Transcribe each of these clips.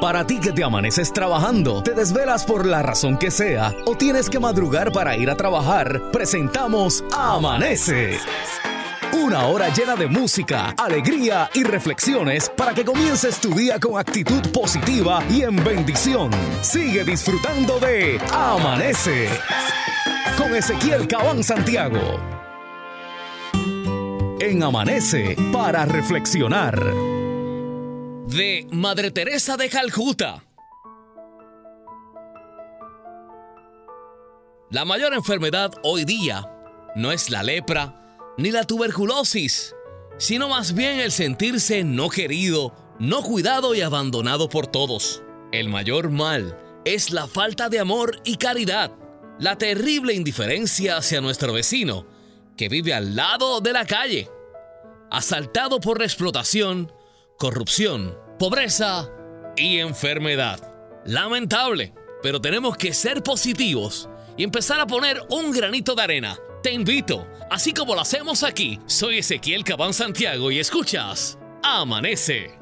Para ti que te amaneces trabajando, te desvelas por la razón que sea o tienes que madrugar para ir a trabajar, presentamos Amanece. Una hora llena de música, alegría y reflexiones para que comiences tu día con actitud positiva y en bendición. Sigue disfrutando de Amanece con Ezequiel Cabán Santiago. En Amanece para reflexionar. De Madre Teresa de Calcuta. La mayor enfermedad hoy día no es la lepra ni la tuberculosis, sino más bien el sentirse no querido, no cuidado y abandonado por todos. El mayor mal es la falta de amor y caridad, la terrible indiferencia hacia nuestro vecino, que vive al lado de la calle, asaltado por la explotación, corrupción, pobreza y enfermedad. Lamentable, pero tenemos que ser positivos y empezar a poner un granito de arena te invito, así como lo hacemos aquí. Soy Ezequiel Cabán Santiago y escuchas Amanece.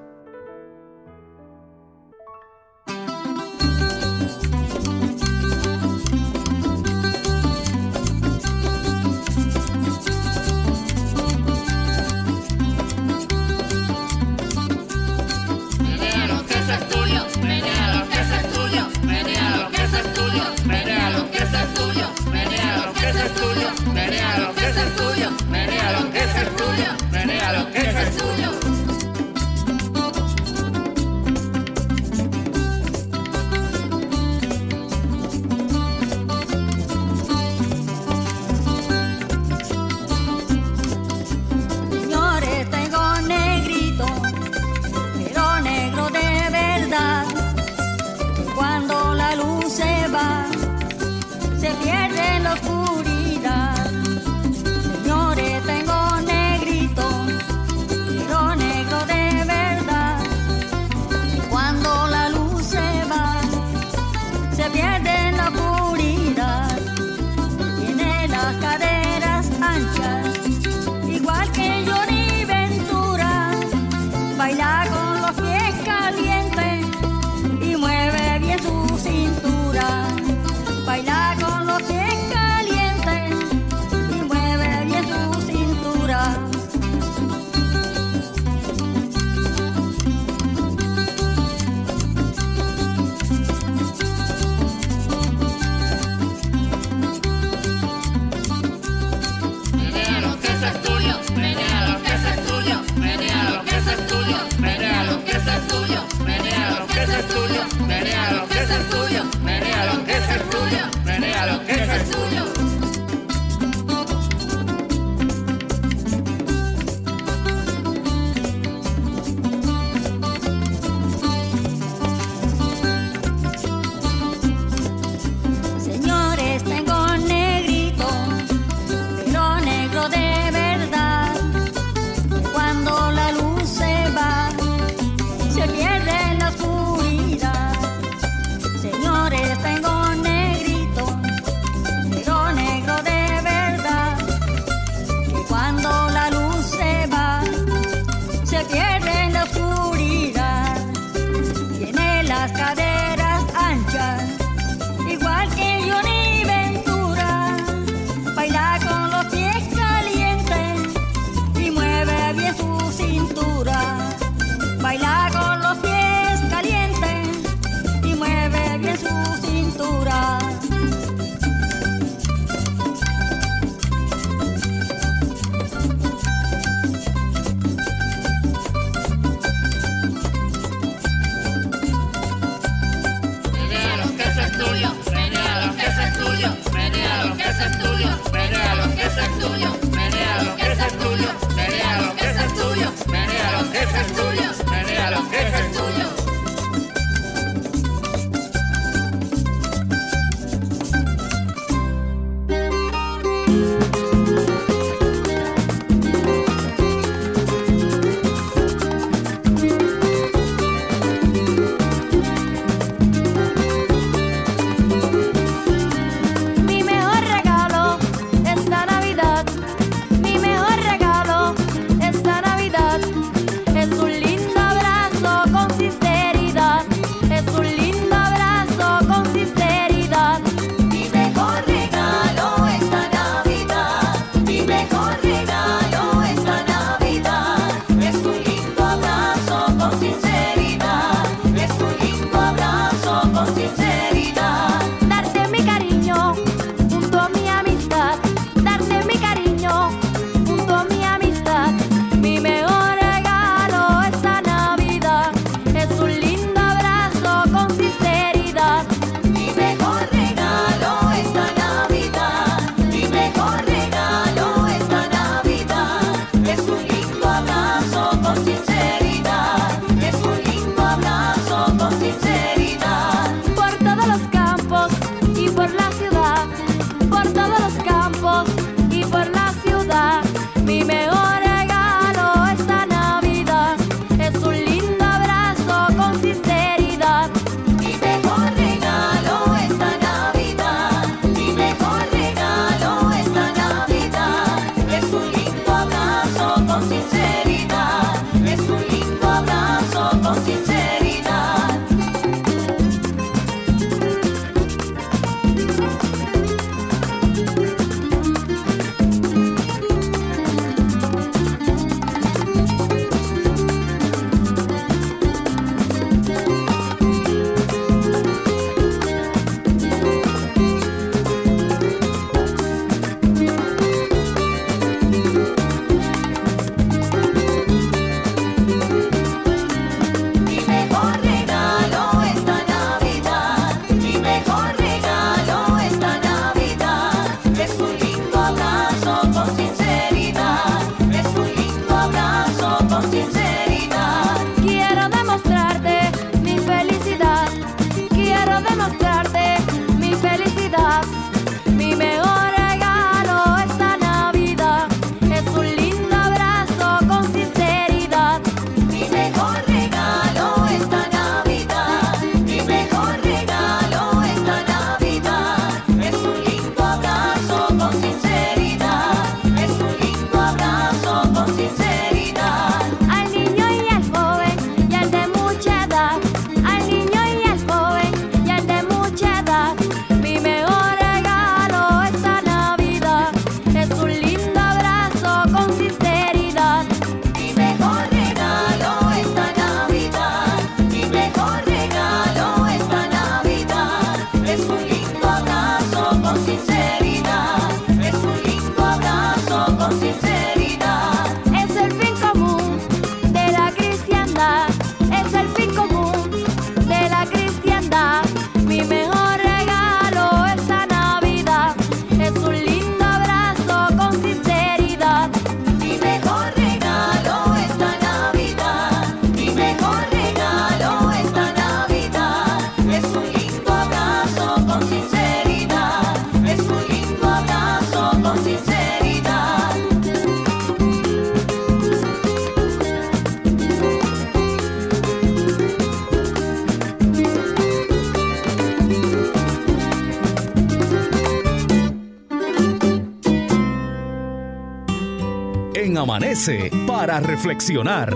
Para reflexionar.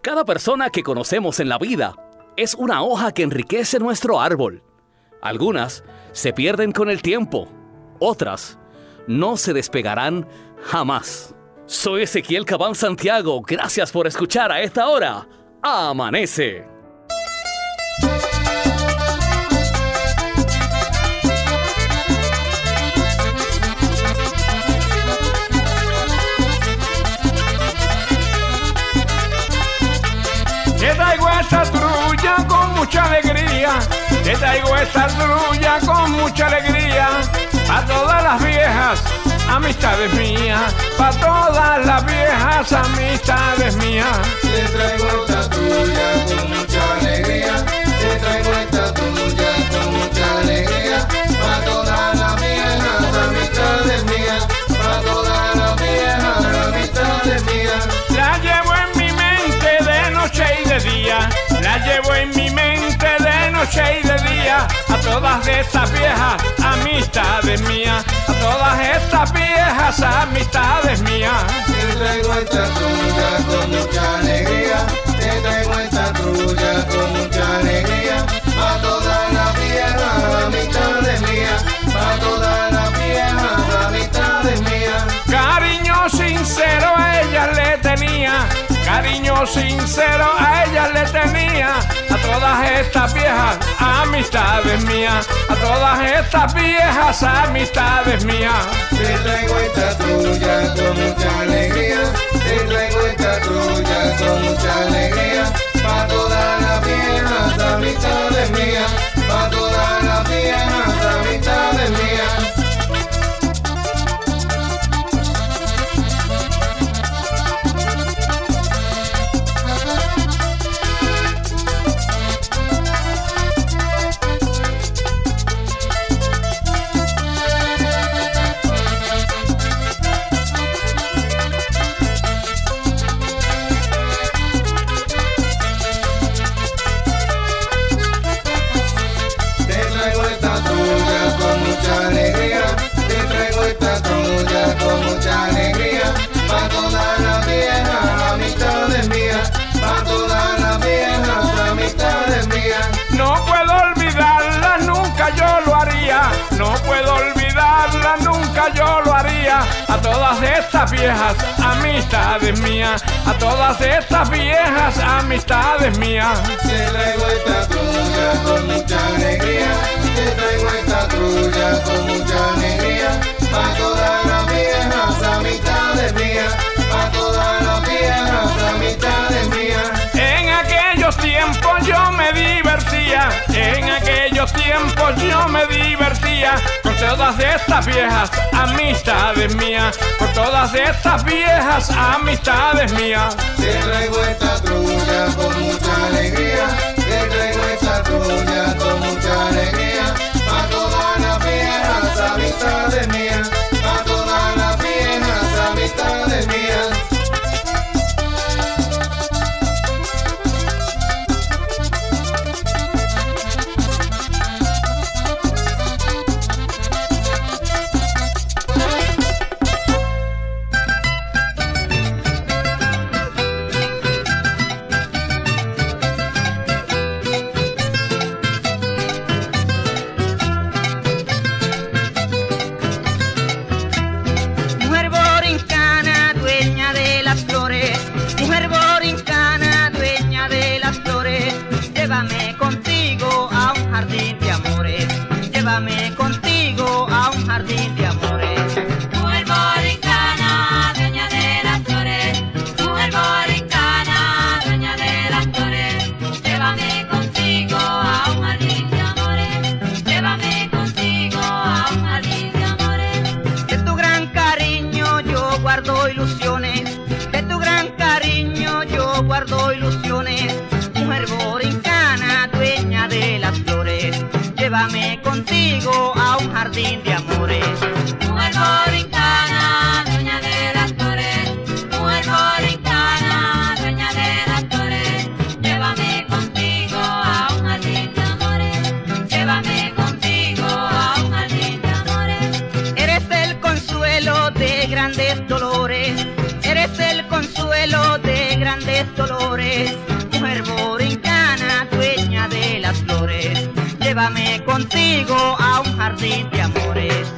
Cada persona que conocemos en la vida es una hoja que enriquece nuestro árbol. Algunas se pierden con el tiempo, otras no se despegarán jamás. Soy Ezequiel Cabán Santiago, gracias por escuchar a esta hora. Amanece. Esta trulla con mucha alegría, te traigo esta trulla con mucha alegría, a todas las viejas amistades mías, pa' todas las viejas amistades mías. Te traigo esta tuya con mucha alegría, te traigo esta todas estas viejas amistades mías, a todas estas viejas amistades mías. Te traigo esta trulla con mucha alegría, te traigo esta trulla con mucha alegría, pa' todas las viejas amistades mías, pa' todas sincero a ella le tenía, a todas estas viejas amistades mías, a todas estas viejas amistades mías. Te traigo esta trulla con mucha alegría, te traigo esta trulla con mucha alegría, pa' todas las viejas amistades mías, A todas estas viejas amistades mías, a todas estas viejas amistades mías. Te traigo esta trulla con mucha alegría, te traigo esta trulla con mucha alegría, pa' todas las viejas amistades mías, pa' todas las viejas amistades mías. En aquellos tiempos yo me divertía, en aquellos tiempos yo me divertía todas estas viejas amistades mías, con todas estas viejas amistades mías. Te traigo esta trulla con mucha alegría, te traigo esta trulla con mucha alegría, pa' todas las viejas amistades mías, jardín de amores. Llévame jardín de amores. Mujer borincana, dueña de las flores. Mujer borincana, dueña de las flores. Llévame contigo a un jardín de amores. Llévame contigo a un jardín de amores. Eres el consuelo de grandes dolores. Eres el consuelo de grandes dolores. Llévame contigo a un jardín de amores.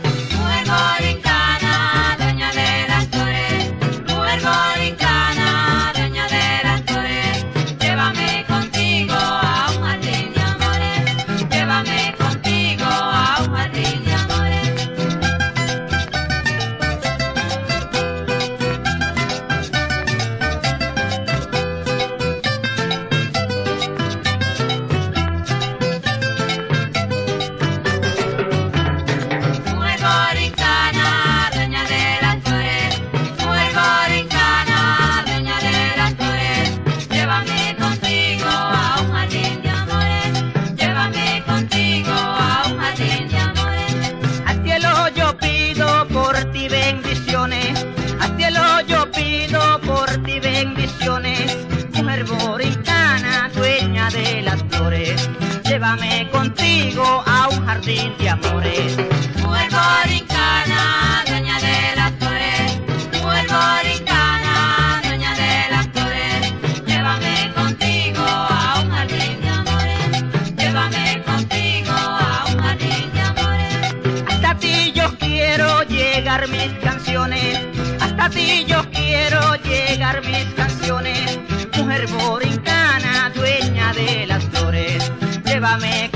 Contigo a un jardín de amores. Mujer borincana, dueña de las flores. Mujer borincana, dueña de las flores. Llévame contigo a un jardín de amores. Llévame contigo a un jardín de amores. Hasta ti yo quiero llegar mis canciones, hasta ti yo quiero llegar mis canciones, mujer borincana, dueña de las flores, llévame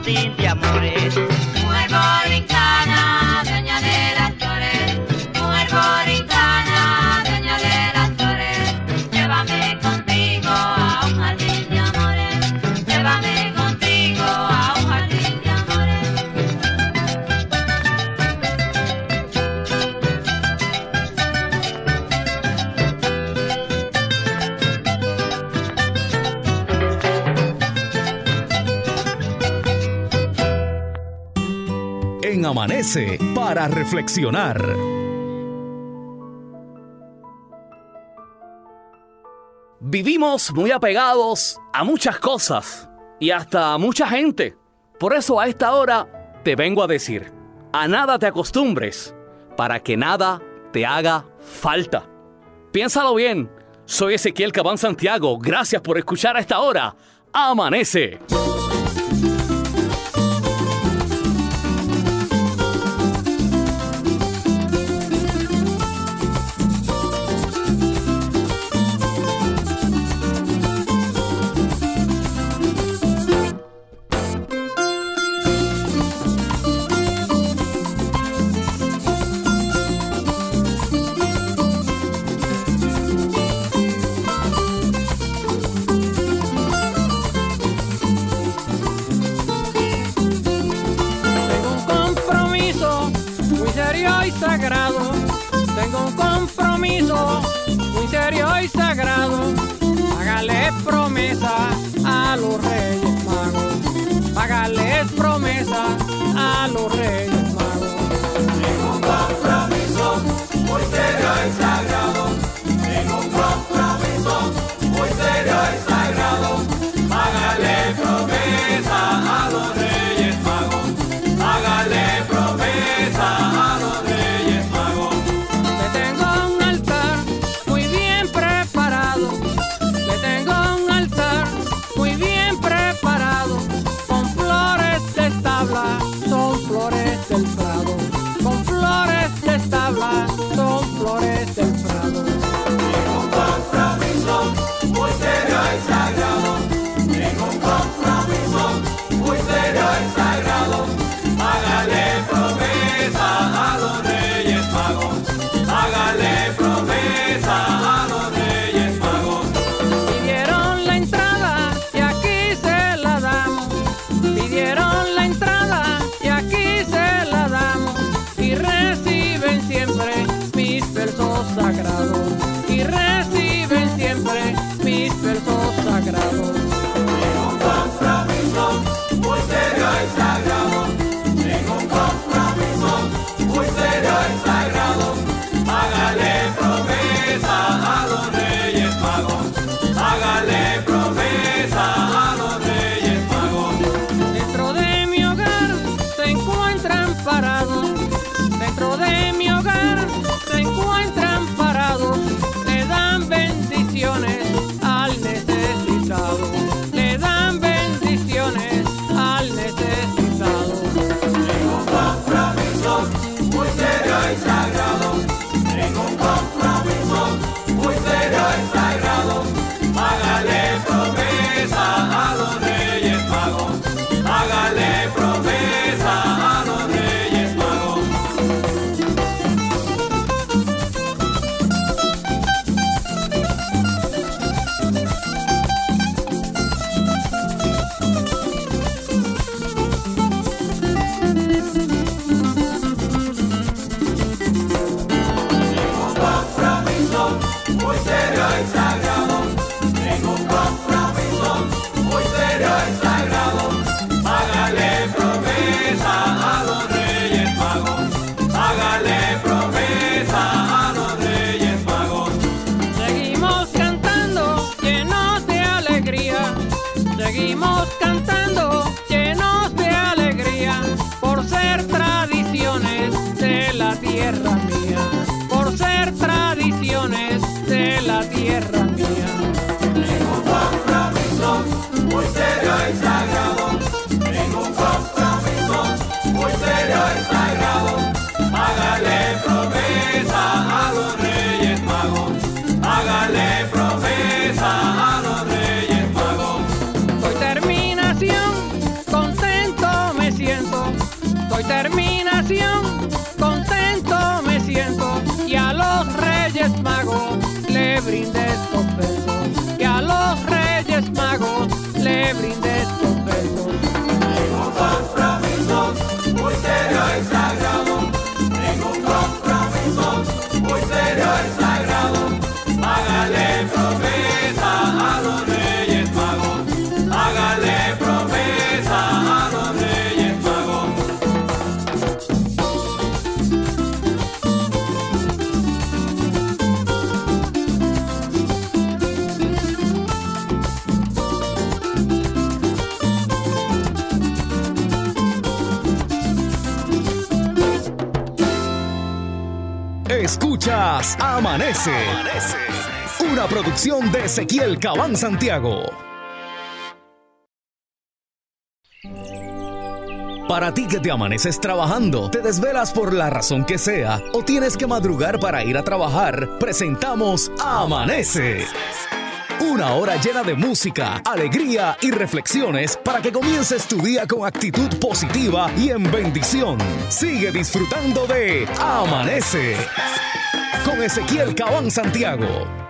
jardín de amores. Para reflexionar. Vivimos muy apegados a muchas cosas y hasta a mucha gente. Por eso a esta hora te vengo a decir, a nada te acostumbres para que nada te haga falta. Piénsalo bien, soy Ezequiel Cabán Santiago, gracias por escuchar a esta hora. Amanece. Compromiso muy serio y sagrado. Hágale promesa a los reyes magos. Hágale promesa a los reyes magos. Un compromiso muy serio y sagrado. Amanece. Amanece. Una producción de Ezequiel Cabán Santiago. Para ti que te amaneces trabajando, te desvelas por la razón que sea o tienes que madrugar para ir a trabajar, presentamos Amanece. Una hora llena de música, alegría y reflexiones para que comiences tu día con actitud positiva y en bendición. Sigue disfrutando de Amanece con Ezequiel Cabán Santiago.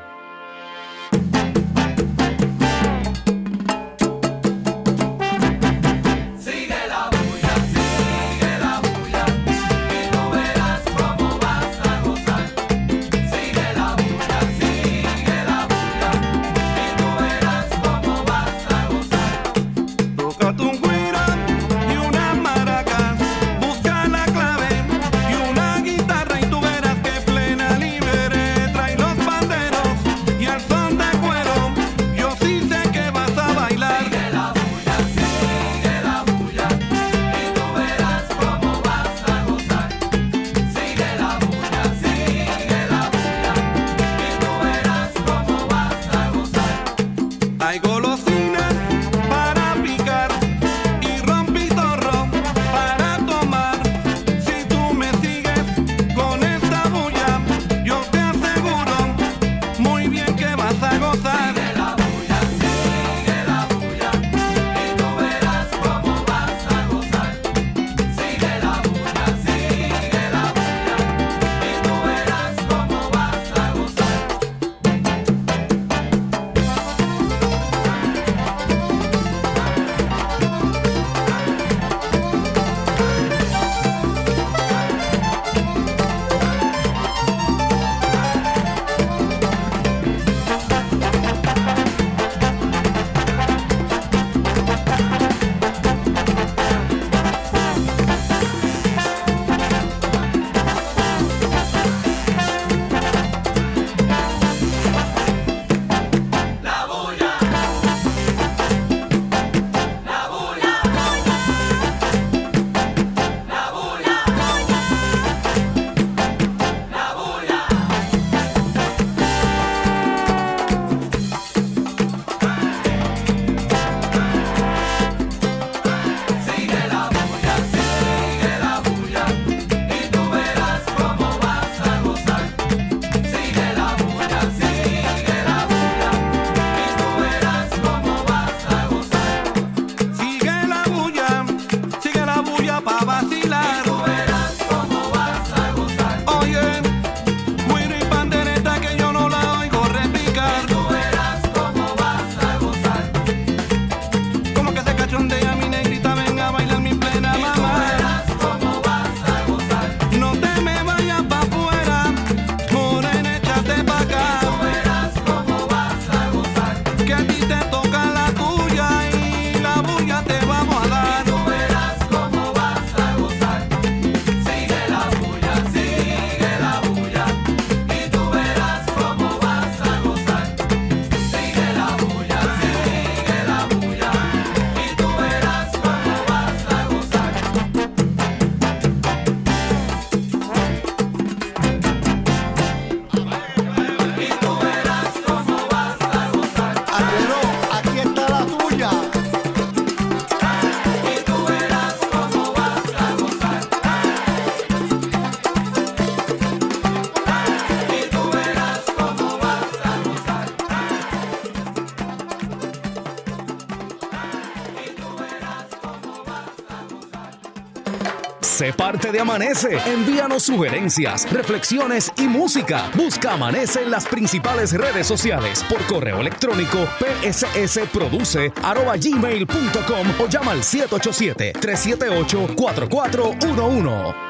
De Amanece. Envíanos sugerencias, reflexiones y música. Busca Amanece en las principales redes sociales por correo electrónico pssproduce.gmail.com o llama al 787-378-4411.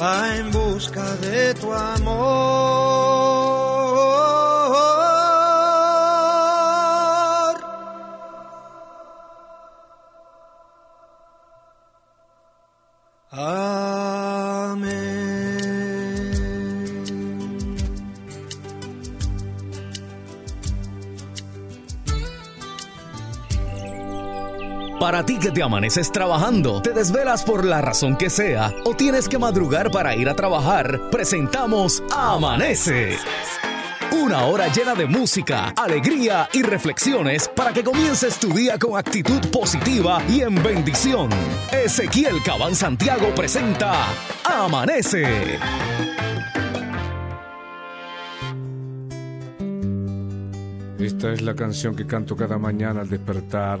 va en busca de tu amor. Ah. Para ti que te amaneces trabajando, te desvelas por la razón que sea o tienes que madrugar para ir a trabajar, presentamos Amanece. Una hora llena de música, alegría y reflexiones para que comiences tu día con actitud positiva y en bendición. Ezequiel Cabán Santiago presenta Amanece. Esta es la canción que canto cada mañana al despertar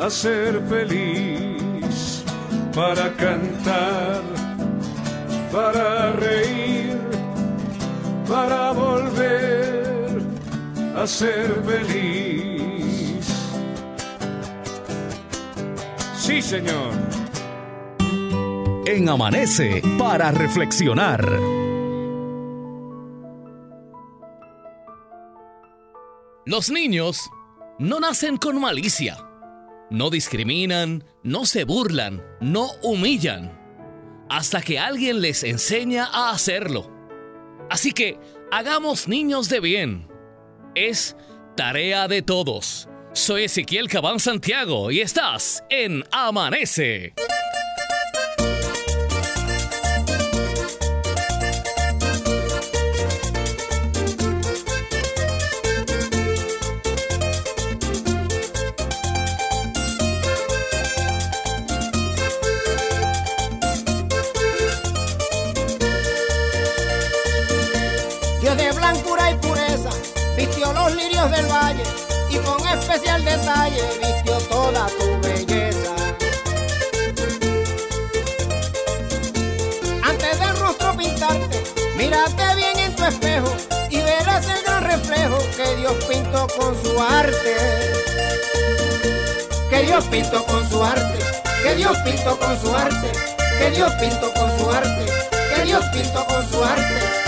a ser feliz, para cantar, para reír, para volver a ser feliz. Sí, señor. En Amanece para reflexionar. Los niños no nacen con malicia. No discriminan, no se burlan, no humillan. Hasta que alguien les enseña a hacerlo. Así que hagamos niños de bien. Es tarea de todos. Soy Ezequiel Cabán Santiago y estás en Amanece. Del valle y con especial detalle vistió toda tu belleza. Antes del rostro pintarte, mírate bien en tu espejo y verás el gran reflejo que Dios pintó con su arte. Que Dios pintó con su arte, que Dios pintó con su arte, que Dios pintó con su arte, que Dios pintó con su arte.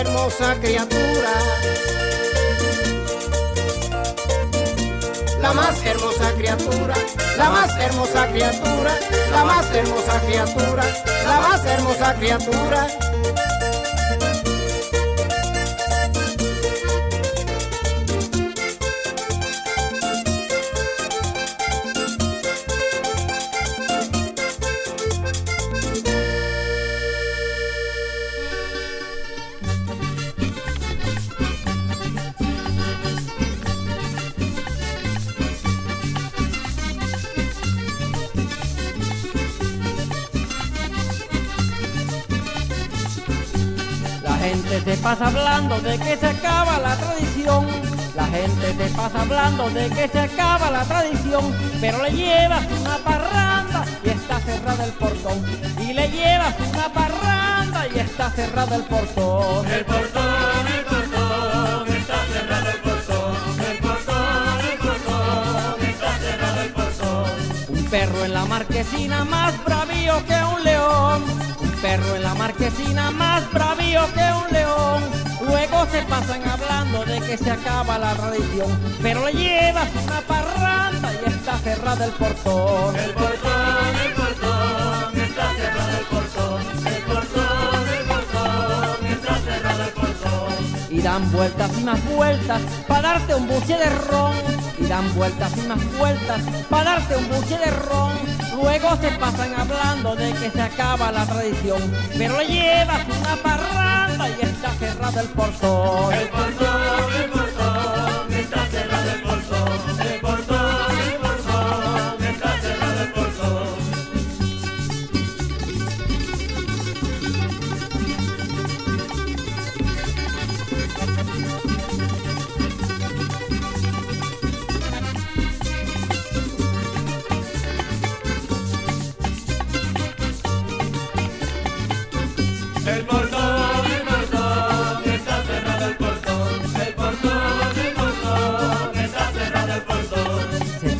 Hermosa criatura. La más hermosa criatura, la más hermosa criatura, la más hermosa criatura, la más hermosa criatura. De que se acaba la tradición. Pero le llevas una parranda y está cerrada el portón. Y le llevas una parranda y está cerrada el portón. El portón, el portón, está cerrado el portón. El portón, el portón, está cerrado el portón. Un perro en la marquesina más bravío que un león. Un perro en la marquesina más bravío que un león. Luego se pasan hablando de que se acaba la tradición, pero le llevas una parranda y está cerrado el portón. El portón, el portón, está cerrado el portón. El portón, el portón, está cerrado el portón. Y dan vueltas y más vueltas para darte un buche de ron. Y dan vueltas y más vueltas para darte un buche de ron. Luego se pasan hablando de que se acaba la tradición, pero le llevas una parranda y está cerrado. El portón, el portón,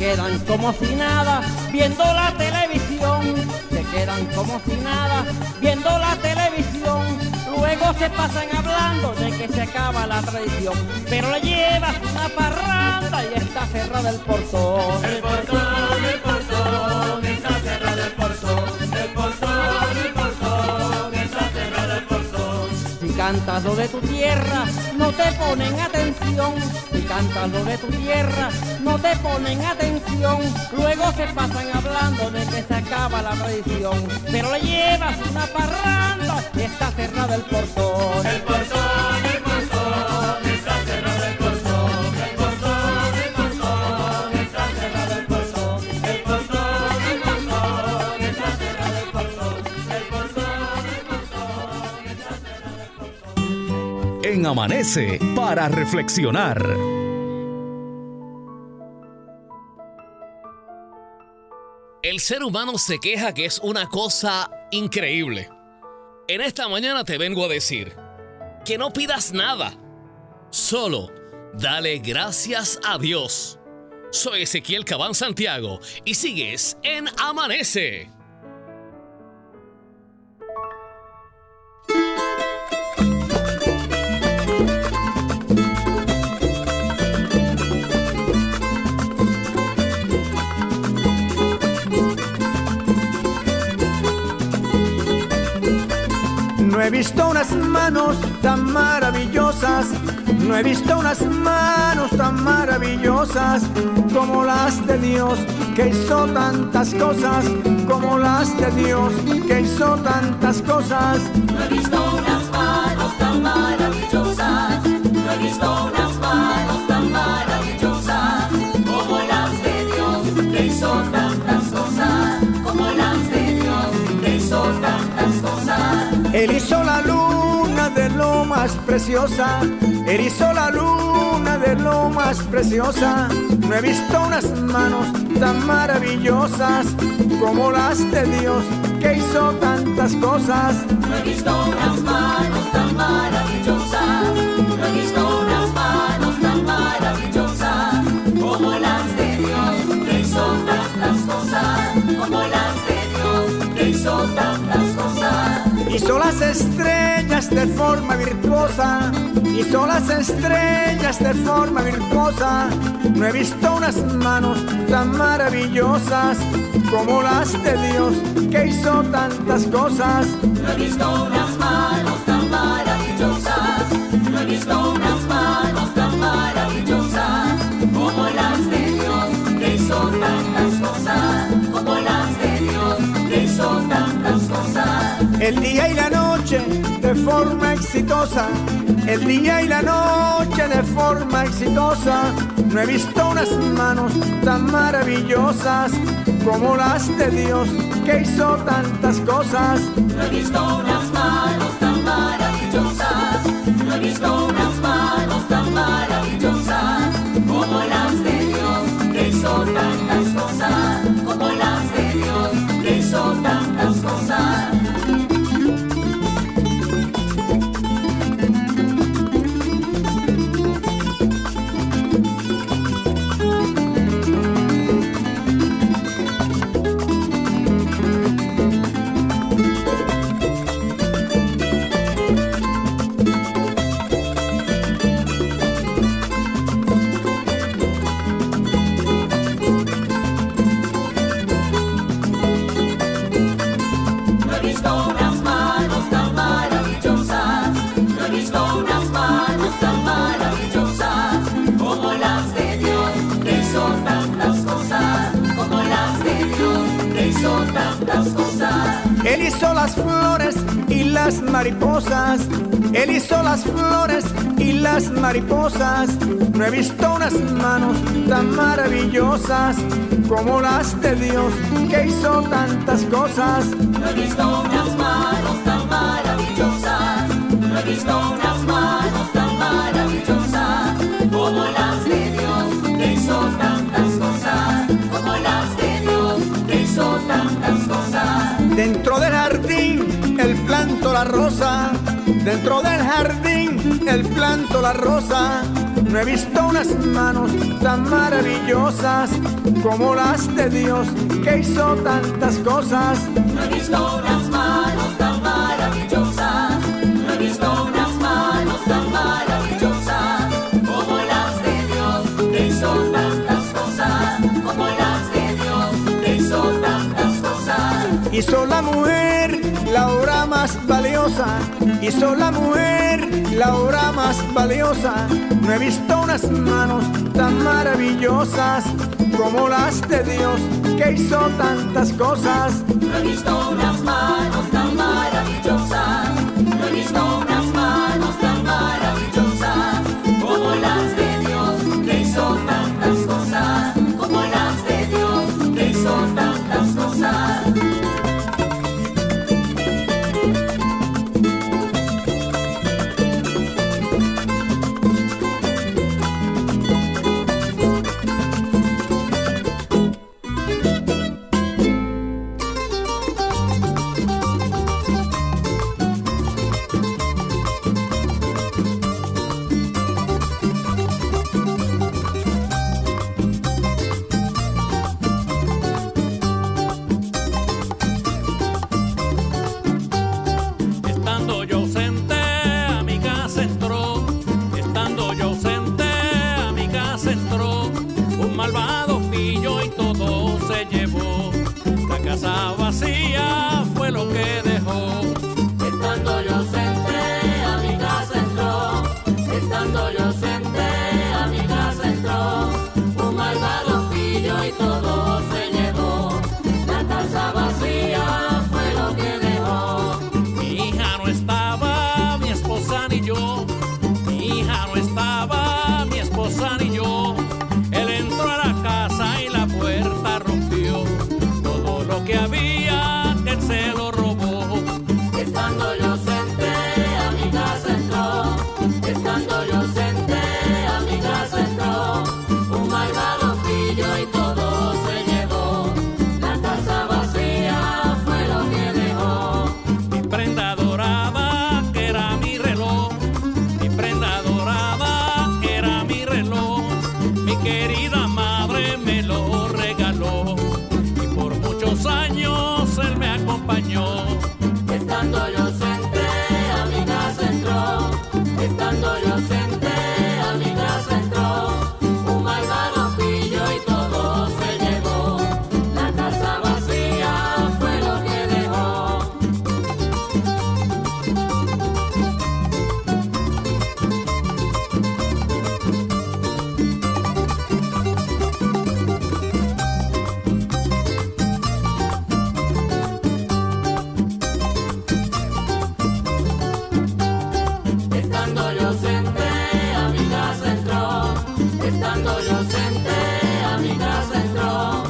quedan como si nada viendo la televisión. Se quedan como si nada viendo la televisión. Luego se pasan hablando de que se acaba la tradición. Pero le llevas una parranda y está cerrado el portón. El portón, el portón, está cerrado el portón. Cantas de tu tierra, no te ponen atención. Si cantas de tu tierra, no te ponen atención. Luego se pasan hablando de que se acaba la tradición. Pero le llevas una parranda y está cerrado. El portón, el portón, En Amanece para reflexionar. El ser humano se queja que es una cosa increíble. En esta mañana te vengo a decir que no pidas nada. Solo dale gracias a Dios. Soy Ezequiel Cabán Santiago y sigues en Amanece. No he visto unas manos tan maravillosas, no he visto unas manos tan maravillosas como las de Dios, que hizo tantas cosas, como las de Dios, que hizo tantas cosas. No he visto unas manos tan más preciosa, hizo la luna de lo más preciosa. No he visto unas manos tan maravillosas como las de Dios, que hizo tantas cosas. No he visto unas manos tan maravillosas, Hizo las estrellas de forma virtuosa, hizo las estrellas de forma virtuosa. No he visto unas manos tan maravillosas como las de Dios, que hizo tantas cosas. No he visto unas manos El día y la noche de forma exitosa, el día y la noche de forma exitosa. No he visto unas manos tan maravillosas como las de Dios, que hizo tantas cosas. No he visto unas manos tan maravillosas, como las de Dios que hizo tantas cosas. No he visto unas manos tan maravillosas, no he visto unas manos tan maravillosas como las de Dios que hizo tantas cosas, como las de Dios que hizo tantas cosas. Dentro del jardín el planto la rosa, dentro del jardín el planto la rosa. No he visto unas manos tan maravillosas como las de Dios que hizo tantas cosas. No he visto unas manos tan maravillosas, no he visto unas manos tan maravillosas como las de Dios que hizo tantas cosas, como las de Dios que hizo tantas cosas. Hizo la mujer la obra más valiosa, hizo la mujer la obra más valiosa. No he visto unas manos tan maravillosas como las de Dios que hizo tantas cosas. No he visto unas manos tan maravillosas, no he visto yo ausente, a mi casa entró.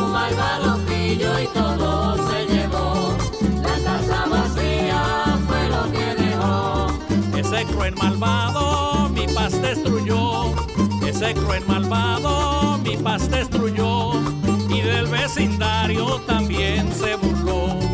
Un malvado pillo y todo se llevó. La casa vacía fue lo que dejó. Ese cruel malvado mi paz destruyó. Ese cruel malvado mi paz destruyó. Y del vecindario también se burló.